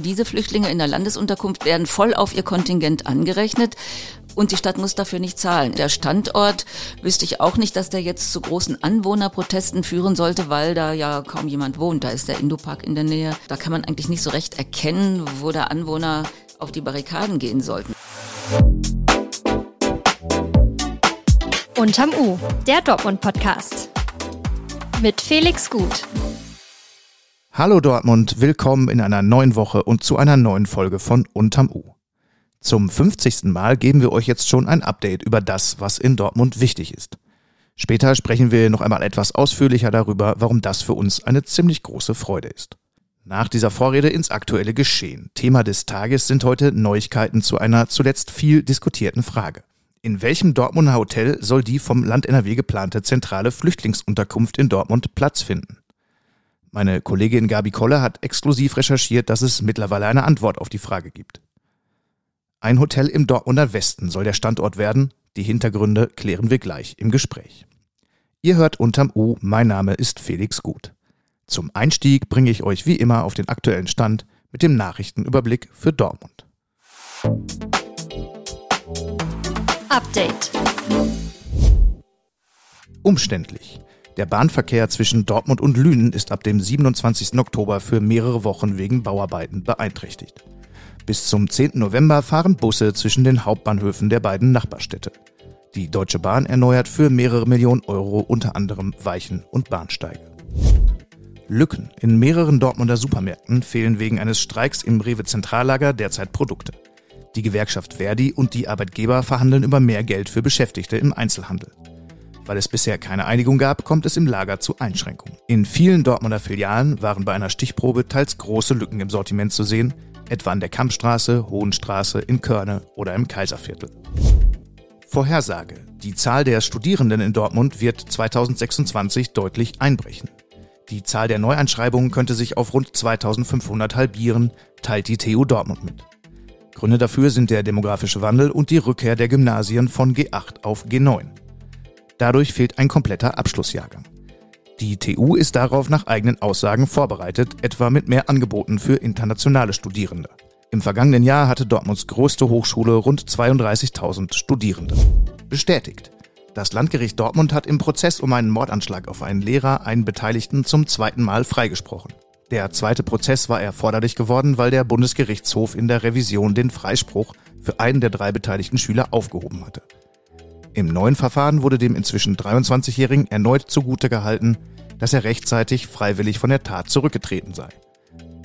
Diese Flüchtlinge in der Landesunterkunft werden voll auf ihr Kontingent angerechnet und die Stadt muss dafür nicht zahlen. Der Standort wüsste ich auch nicht, dass der jetzt zu großen Anwohnerprotesten führen sollte, weil da ja kaum jemand wohnt. Da ist der Indopark in der Nähe. Da kann man eigentlich nicht so recht erkennen, wo der Anwohner auf die Barrikaden gehen sollten. Unterm U, der Dortmund-Podcast. Mit Felix Gut. Hallo Dortmund, willkommen in einer neuen Woche und zu einer neuen Folge von Unterm U. Zum 50. Mal geben wir euch jetzt schon ein Update über das, was in Dortmund wichtig ist. Später sprechen wir noch einmal etwas ausführlicher darüber, warum das für uns eine ziemlich große Freude ist. Nach dieser Vorrede ins aktuelle Geschehen. Thema des Tages sind heute Neuigkeiten zu einer zuletzt viel diskutierten Frage. In welchem Dortmunder Hotel soll die vom Land NRW geplante zentrale Flüchtlingsunterkunft in Dortmund Platz finden? Meine Kollegin Gabi Kolle hat exklusiv recherchiert, dass es mittlerweile eine Antwort auf die Frage gibt. Ein Hotel im Dortmunder Westen soll der Standort werden. Die Hintergründe klären wir gleich im Gespräch. Ihr hört unterm U, mein Name ist Felix Gut. Zum Einstieg bringe ich euch wie immer auf den aktuellen Stand mit dem Nachrichtenüberblick für Dortmund. Update. Umständlich. Der Bahnverkehr zwischen Dortmund und Lünen ist ab dem 27. Oktober für mehrere Wochen wegen Bauarbeiten beeinträchtigt. Bis zum 10. November fahren Busse zwischen den Hauptbahnhöfen der beiden Nachbarstädte. Die Deutsche Bahn erneuert für mehrere Millionen Euro unter anderem Weichen und Bahnsteige. Lücken. In mehreren Dortmunder Supermärkten fehlen wegen eines Streiks im Rewe Zentrallager derzeit Produkte. Die Gewerkschaft Verdi und die Arbeitgeber verhandeln über mehr Geld für Beschäftigte im Einzelhandel. Weil es bisher keine Einigung gab, kommt es im Lager zu Einschränkungen. In vielen Dortmunder Filialen waren bei einer Stichprobe teils große Lücken im Sortiment zu sehen, etwa an der Kampfstraße, Hohenstraße, in Körne oder im Kaiserviertel. Vorhersage. Die Zahl der Studierenden in Dortmund wird 2026 deutlich einbrechen. Die Zahl der Neueinschreibungen könnte sich auf rund 2500 halbieren, teilt die TU Dortmund mit. Gründe dafür sind der demografische Wandel und die Rückkehr der Gymnasien von G8 auf G9. Dadurch fehlt ein kompletter Abschlussjahrgang. Die TU ist darauf nach eigenen Aussagen vorbereitet, etwa mit mehr Angeboten für internationale Studierende. Im vergangenen Jahr hatte Dortmunds größte Hochschule rund 32.000 Studierende. Bestätigt. Das Landgericht Dortmund hat im Prozess um einen Mordanschlag auf einen Lehrer einen Beteiligten zum zweiten Mal freigesprochen. Der zweite Prozess war erforderlich geworden, weil der Bundesgerichtshof in der Revision den Freispruch für einen der drei beteiligten Schüler aufgehoben hatte. Im neuen Verfahren wurde dem inzwischen 23-Jährigen erneut zugute gehalten, dass er rechtzeitig freiwillig von der Tat zurückgetreten sei.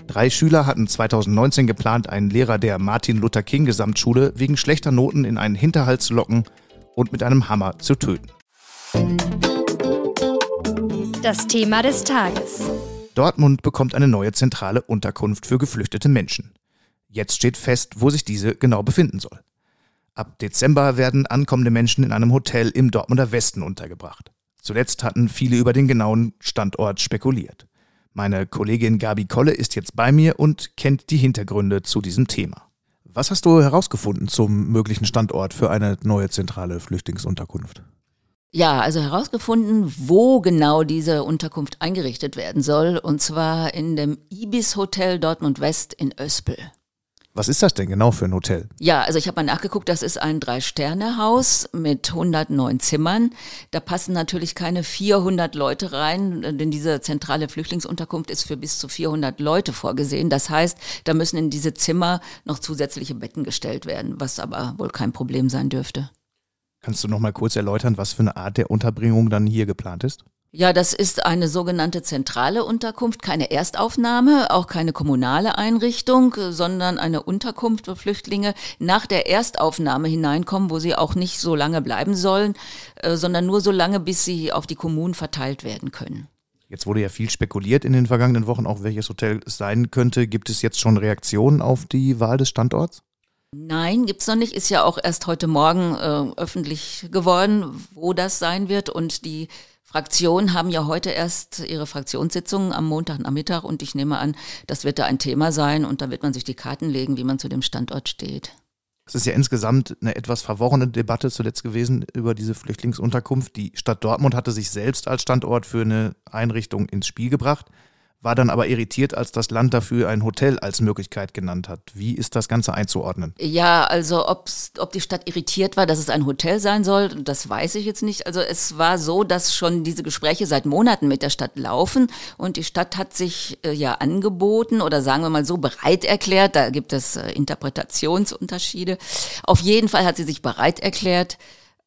Drei Schüler hatten 2019 geplant, einen Lehrer der Martin Luther King Gesamtschule wegen schlechter Noten in einen Hinterhalt zu locken und mit einem Hammer zu töten. Das Thema des Tages. Dortmund bekommt eine neue zentrale Unterkunft für geflüchtete Menschen. Jetzt steht fest, wo sich diese genau befinden soll. Ab Dezember werden ankommende Menschen in einem Hotel im Dortmunder Westen untergebracht. Zuletzt hatten viele über den genauen Standort spekuliert. Meine Kollegin Gabi Kolle ist jetzt bei mir und kennt die Hintergründe zu diesem Thema. Was hast du herausgefunden zum möglichen Standort für eine neue zentrale Flüchtlingsunterkunft? Ja, also herausgefunden, wo genau diese Unterkunft eingerichtet werden soll, und zwar in dem Ibis Hotel Dortmund West in Öspel. Was ist das denn genau für ein Hotel? Ja, also ich habe mal nachgeguckt, das ist ein Drei-Sterne-Haus mit 109 Zimmern. Da passen natürlich keine 400 Leute rein, denn diese zentrale Flüchtlingsunterkunft ist für bis zu 400 Leute vorgesehen. Das heißt, da müssen in diese Zimmer noch zusätzliche Betten gestellt werden, was aber wohl kein Problem sein dürfte. Kannst du noch mal kurz erläutern, was für eine Art der Unterbringung dann hier geplant ist? Ja, das ist eine sogenannte zentrale Unterkunft, keine Erstaufnahme, auch keine kommunale Einrichtung, sondern eine Unterkunft, wo Flüchtlinge nach der Erstaufnahme hineinkommen, wo sie auch nicht so lange bleiben sollen, äh, sondern nur so lange, bis sie auf die Kommunen verteilt werden können. Jetzt wurde ja viel spekuliert in den vergangenen Wochen, auch welches Hotel es sein könnte. Gibt es jetzt schon Reaktionen auf die Wahl des Standorts? Nein, gibt's noch nicht. Ist ja auch erst heute Morgen äh, öffentlich geworden, wo das sein wird. Und die Fraktionen haben ja heute erst ihre Fraktionssitzungen am Montagnachmittag und ich nehme an, das wird da ein Thema sein und da wird man sich die Karten legen, wie man zu dem Standort steht. Es ist ja insgesamt eine etwas verworrene Debatte zuletzt gewesen über diese Flüchtlingsunterkunft. Die Stadt Dortmund hatte sich selbst als Standort für eine Einrichtung ins Spiel gebracht. War dann aber irritiert, als das Land dafür ein Hotel als Möglichkeit genannt hat. Wie ist das Ganze einzuordnen? Ja, also ob's, ob die Stadt irritiert war, dass es ein Hotel sein soll, das weiß ich jetzt nicht. Also es war so, dass schon diese Gespräche seit Monaten mit der Stadt laufen und die Stadt hat sich äh, ja angeboten oder sagen wir mal so bereit erklärt, da gibt es äh, Interpretationsunterschiede. Auf jeden Fall hat sie sich bereit erklärt,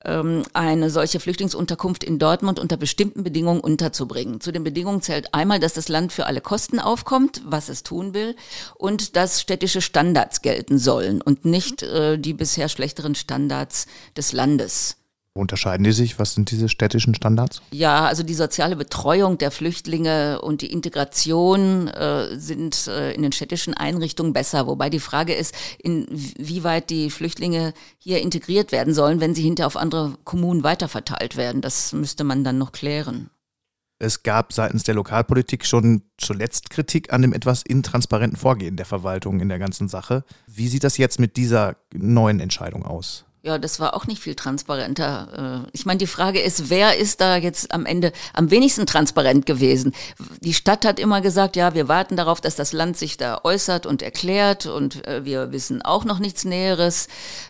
eine solche Flüchtlingsunterkunft in Dortmund unter bestimmten Bedingungen unterzubringen. Zu den Bedingungen zählt einmal, dass das Land für alle Kosten aufkommt, was es tun will, und dass städtische Standards gelten sollen und nicht äh, die bisher schlechteren Standards des Landes. Unterscheiden die sich? Was sind diese städtischen Standards? Ja, also die soziale Betreuung der Flüchtlinge und die Integration äh, sind äh, in den städtischen Einrichtungen besser. Wobei die Frage ist, inwieweit die Flüchtlinge hier integriert werden sollen, wenn sie hinterher auf andere Kommunen weiterverteilt werden. Das müsste man dann noch klären. Es gab seitens der Lokalpolitik schon zuletzt Kritik an dem etwas intransparenten Vorgehen der Verwaltung in der ganzen Sache. Wie sieht das jetzt mit dieser neuen Entscheidung aus? Ja, das war auch nicht viel transparenter. Äh, ich meine, die Frage ist, wer ist da jetzt am Ende am wenigsten transparent gewesen? Die Stadt hat immer gesagt, ja, wir warten darauf, dass das Land sich da äußert und erklärt und äh, wir wissen auch noch nichts Näheres.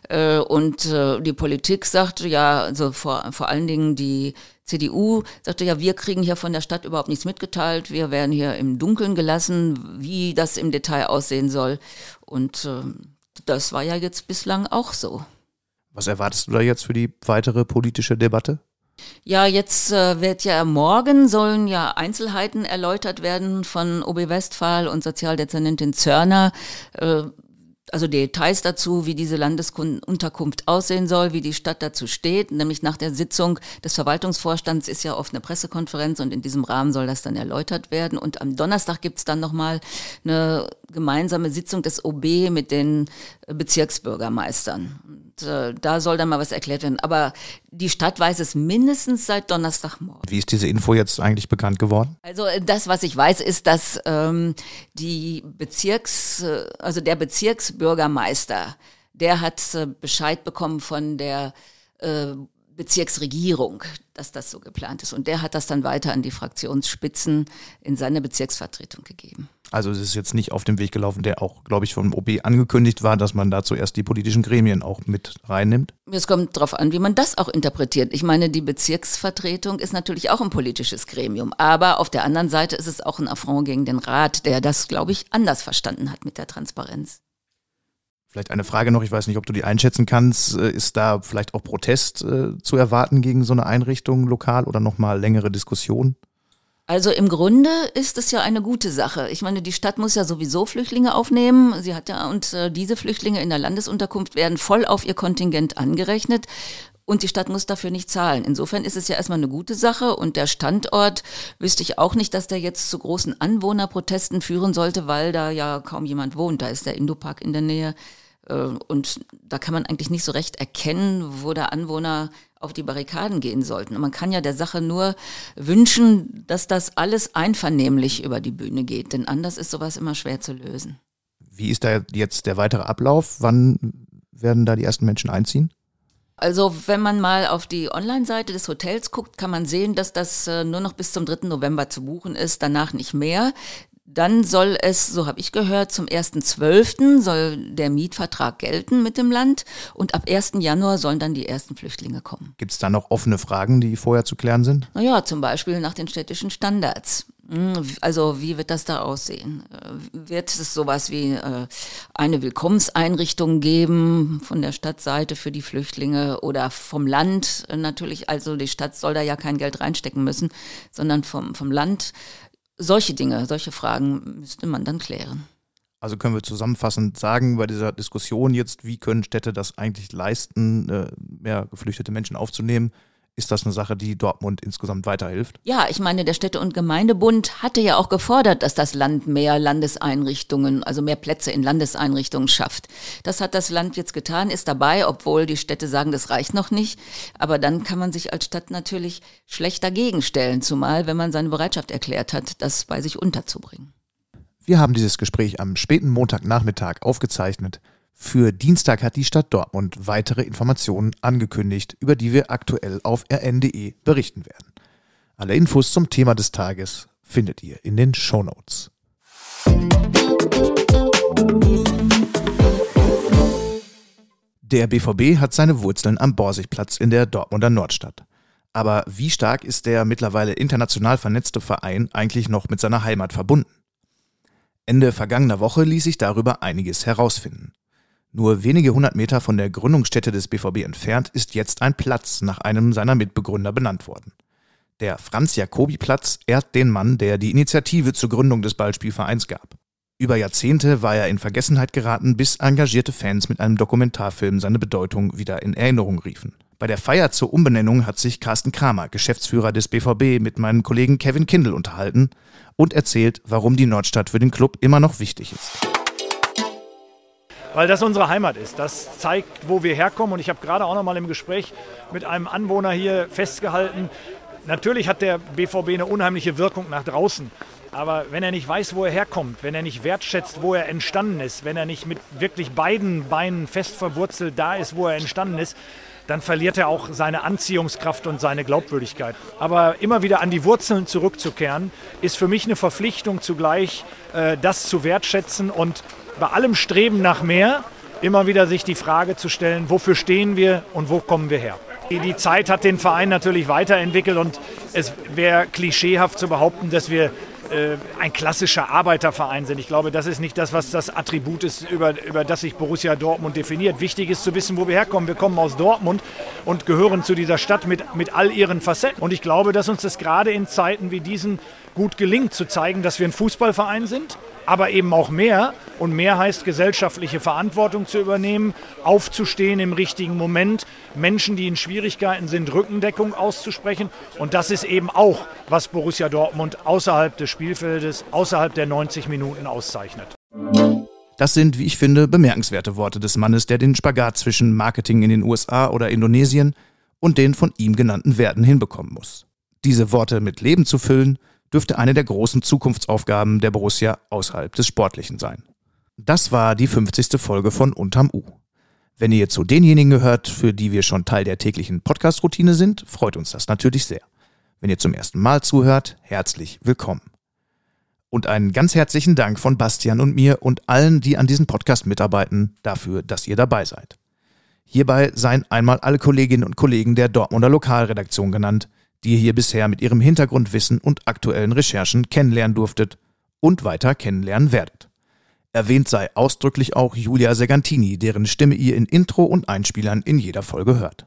Äh, und die Politik sagt, ja, also vor, vor allen Dingen die CDU sagte ja, wir kriegen hier von der Stadt überhaupt nichts mitgeteilt. Wir werden hier im Dunkeln gelassen, wie das im Detail aussehen soll. Und das war ja jetzt bislang auch so. Was erwartest du da jetzt für die weitere politische Debatte? Ja, jetzt äh, wird ja morgen sollen ja Einzelheiten erläutert werden von OB Westphal und Sozialdezernentin Zörner. Äh, also Details dazu, wie diese Landesunterkunft aussehen soll, wie die Stadt dazu steht. Nämlich nach der Sitzung des Verwaltungsvorstands ist ja oft eine Pressekonferenz und in diesem Rahmen soll das dann erläutert werden. Und am Donnerstag gibt's dann nochmal eine gemeinsame Sitzung des OB mit den Bezirksbürgermeistern. Und äh, da soll dann mal was erklärt werden. Aber die Stadt weiß es mindestens seit Donnerstagmorgen. Wie ist diese Info jetzt eigentlich bekannt geworden? Also äh, das, was ich weiß, ist, dass ähm, die Bezirks, äh, also der Bezirksbürgermeister, der hat äh, Bescheid bekommen von der äh, Bezirksregierung, dass das so geplant ist. Und der hat das dann weiter an die Fraktionsspitzen in seine Bezirksvertretung gegeben. Also es ist jetzt nicht auf dem Weg gelaufen, der auch, glaube ich, vom OB angekündigt war, dass man da zuerst die politischen Gremien auch mit reinnimmt? Es kommt darauf an, wie man das auch interpretiert. Ich meine, die Bezirksvertretung ist natürlich auch ein politisches Gremium. Aber auf der anderen Seite ist es auch ein Affront gegen den Rat, der das, glaube ich, anders verstanden hat mit der Transparenz. Vielleicht eine Frage noch, ich weiß nicht, ob du die einschätzen kannst. Äh, ist da vielleicht auch Protest äh, zu erwarten gegen so eine Einrichtung lokal oder nochmal längere Diskussion? Also im Grunde ist es ja eine gute Sache. Ich meine, die Stadt muss ja sowieso Flüchtlinge aufnehmen. Sie hat ja und äh, diese Flüchtlinge in der Landesunterkunft werden voll auf ihr Kontingent angerechnet. Und die Stadt muss dafür nicht zahlen. Insofern ist es ja erstmal eine gute Sache. Und der Standort wüsste ich auch nicht, dass der jetzt zu großen Anwohnerprotesten führen sollte, weil da ja kaum jemand wohnt. Da ist der Indopark in der Nähe. Äh, und da kann man eigentlich nicht so recht erkennen, wo der Anwohner auf die Barrikaden gehen sollten. Und man kann ja der Sache nur wünschen, dass das alles einvernehmlich über die Bühne geht, denn anders ist sowas immer schwer zu lösen. Wie ist da jetzt der weitere Ablauf? Wann werden da die ersten Menschen einziehen? Also wenn man mal auf die Online-Seite des Hotels guckt, kann man sehen, dass das äh, nur noch bis zum 3. November zu buchen ist, danach nicht mehr. Dann soll es, so habe ich gehört, zum 1.12. soll der Mietvertrag gelten mit dem Land und ab 1. Januar sollen dann die ersten Flüchtlinge kommen. Gibt es da noch offene Fragen, die vorher zu klären sind? Naja, zum Beispiel nach den städtischen Standards. Hm, also wie wird das da aussehen? Äh, wird es sowas wie äh, eine Willkommenseinrichtung geben von der Stadtseite für die Flüchtlinge oder vom Land natürlich? Also die Stadt soll da ja kein Geld reinstecken müssen, sondern vom, vom Land solche Dinge, solche Fragen müsste man dann klären. Also können wir zusammenfassend sagen, bei dieser Diskussion jetzt, wie können Städte das eigentlich leisten, äh, mehr geflüchtete Menschen aufzunehmen? Ist das eine Sache, die Dortmund insgesamt weiterhilft? Ja, ich meine, der Städte- und Gemeindebund hatte ja auch gefordert, dass das Land mehr Landeseinrichtungen, also mehr Plätze in Landeseinrichtungen schafft. Das hat das Land jetzt getan, ist dabei, obwohl die Städte sagen, das reicht noch nicht. Aber dann kann man sich als Stadt natürlich schlecht dagegen stellen, zumal wenn man seine Bereitschaft erklärt hat, das bei sich unterzubringen. Wir haben dieses Gespräch am späten Montagnachmittag aufgezeichnet. Für Dienstag hat die Stadt Dortmund weitere Informationen angekündigt, über die wir aktuell auf rn.de berichten werden. Alle Infos zum Thema des Tages findet ihr in den Shownotes. Der BVB hat seine Wurzeln am Borsigplatz in der Dortmunder Nordstadt. Aber wie stark ist der mittlerweile international vernetzte Verein eigentlich noch mit seiner Heimat verbunden? Ende vergangener Woche ließ sich darüber einiges herausfinden. Nur wenige hundert Meter von der Gründungsstätte des BVB entfernt ist jetzt ein Platz nach einem seiner Mitbegründer benannt worden. Der Franz-Jacobi-Platz ehrt den Mann, der die Initiative zur Gründung des Ballspielvereins gab. Über Jahrzehnte war er in Vergessenheit geraten, bis engagierte Fans mit einem Dokumentarfilm seine Bedeutung wieder in Erinnerung riefen. Bei der Feier zur Umbenennung hat sich Carsten Kramer, Geschäftsführer des BVB, mit meinem Kollegen Kevin Kindl unterhalten und erzählt, warum die Nordstadt für den Club immer noch wichtig ist. Weil das unsere Heimat ist. Das zeigt, wo wir herkommen. Und ich habe gerade auch noch mal im Gespräch mit einem Anwohner hier festgehalten, natürlich hat der BVB eine unheimliche Wirkung nach draußen. Aber wenn er nicht weiß, wo er herkommt, wenn er nicht wertschätzt, wo er entstanden ist, wenn er nicht mit wirklich beiden Beinen fest verwurzelt da ist, wo er entstanden ist, dann verliert er auch seine Anziehungskraft und seine Glaubwürdigkeit. Aber immer wieder an die Wurzeln zurückzukehren, ist für mich eine Verpflichtung zugleich, äh, das zu wertschätzen und bei allem Streben nach mehr immer wieder sich die Frage zu stellen, wofür stehen wir und wo kommen wir her. Die Zeit hat den Verein natürlich weiterentwickelt und es wäre klischeehaft zu behaupten, dass wir äh, ein klassischer Arbeiterverein sind. Ich glaube, das ist nicht das, was das Attribut ist, über, über das sich Borussia Dortmund definiert. Wichtig ist zu wissen, wo wir herkommen. Wir kommen aus Dortmund und gehören zu dieser Stadt mit, mit all ihren Facetten. Und ich glaube, dass uns das gerade in Zeiten wie diesen gut gelingt, zu zeigen, dass wir ein Fußballverein sind, aber eben auch mehr. Und mehr heißt, gesellschaftliche Verantwortung zu übernehmen, aufzustehen im richtigen Moment, Menschen, die in Schwierigkeiten sind, Rückendeckung auszusprechen. Und das ist eben auch, was Borussia Dortmund außerhalb des Spielfeldes, außerhalb der 90 Minuten auszeichnet. Das sind, wie ich finde, bemerkenswerte Worte des Mannes, der den Spagat zwischen Marketing in den USA oder Indonesien und den von ihm genannten Werten hinbekommen muss. Diese Worte mit Leben zu füllen, dürfte eine der großen Zukunftsaufgaben der Borussia außerhalb des Sportlichen sein. Das war die 50. Folge von Unterm U. Wenn ihr zu denjenigen gehört, für die wir schon Teil der täglichen Podcast-Routine sind, freut uns das natürlich sehr. Wenn ihr zum ersten Mal zuhört, herzlich willkommen. Und einen ganz herzlichen Dank von Bastian und mir und allen, die an diesem Podcast mitarbeiten, dafür, dass ihr dabei seid. Hierbei seien einmal alle Kolleginnen und Kollegen der Dortmunder Lokalredaktion genannt, die ihr hier bisher mit ihrem Hintergrundwissen und aktuellen Recherchen kennenlernen durftet und weiter kennenlernen werdet. Erwähnt sei ausdrücklich auch Julia Segantini, deren Stimme ihr in Intro und Einspielern in jeder Folge hört.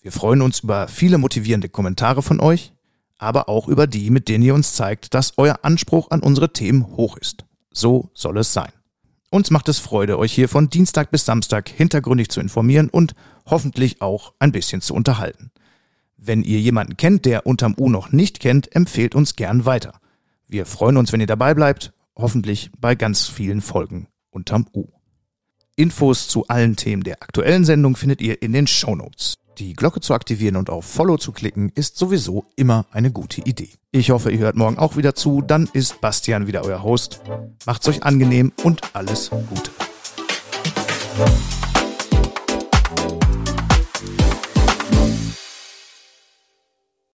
Wir freuen uns über viele motivierende Kommentare von euch, aber auch über die, mit denen ihr uns zeigt, dass euer Anspruch an unsere Themen hoch ist. So soll es sein. Uns macht es Freude, euch hier von Dienstag bis Samstag hintergründig zu informieren und hoffentlich auch ein bisschen zu unterhalten. Wenn ihr jemanden kennt, der unterm U noch nicht kennt, empfehlt uns gern weiter. Wir freuen uns, wenn ihr dabei bleibt, hoffentlich bei ganz vielen Folgen unterm U. Infos zu allen Themen der aktuellen Sendung findet ihr in den Show Notes. Die Glocke zu aktivieren und auf Follow zu klicken ist sowieso immer eine gute Idee. Ich hoffe, ihr hört morgen auch wieder zu, dann ist Bastian wieder euer Host. Macht's euch angenehm und alles Gute.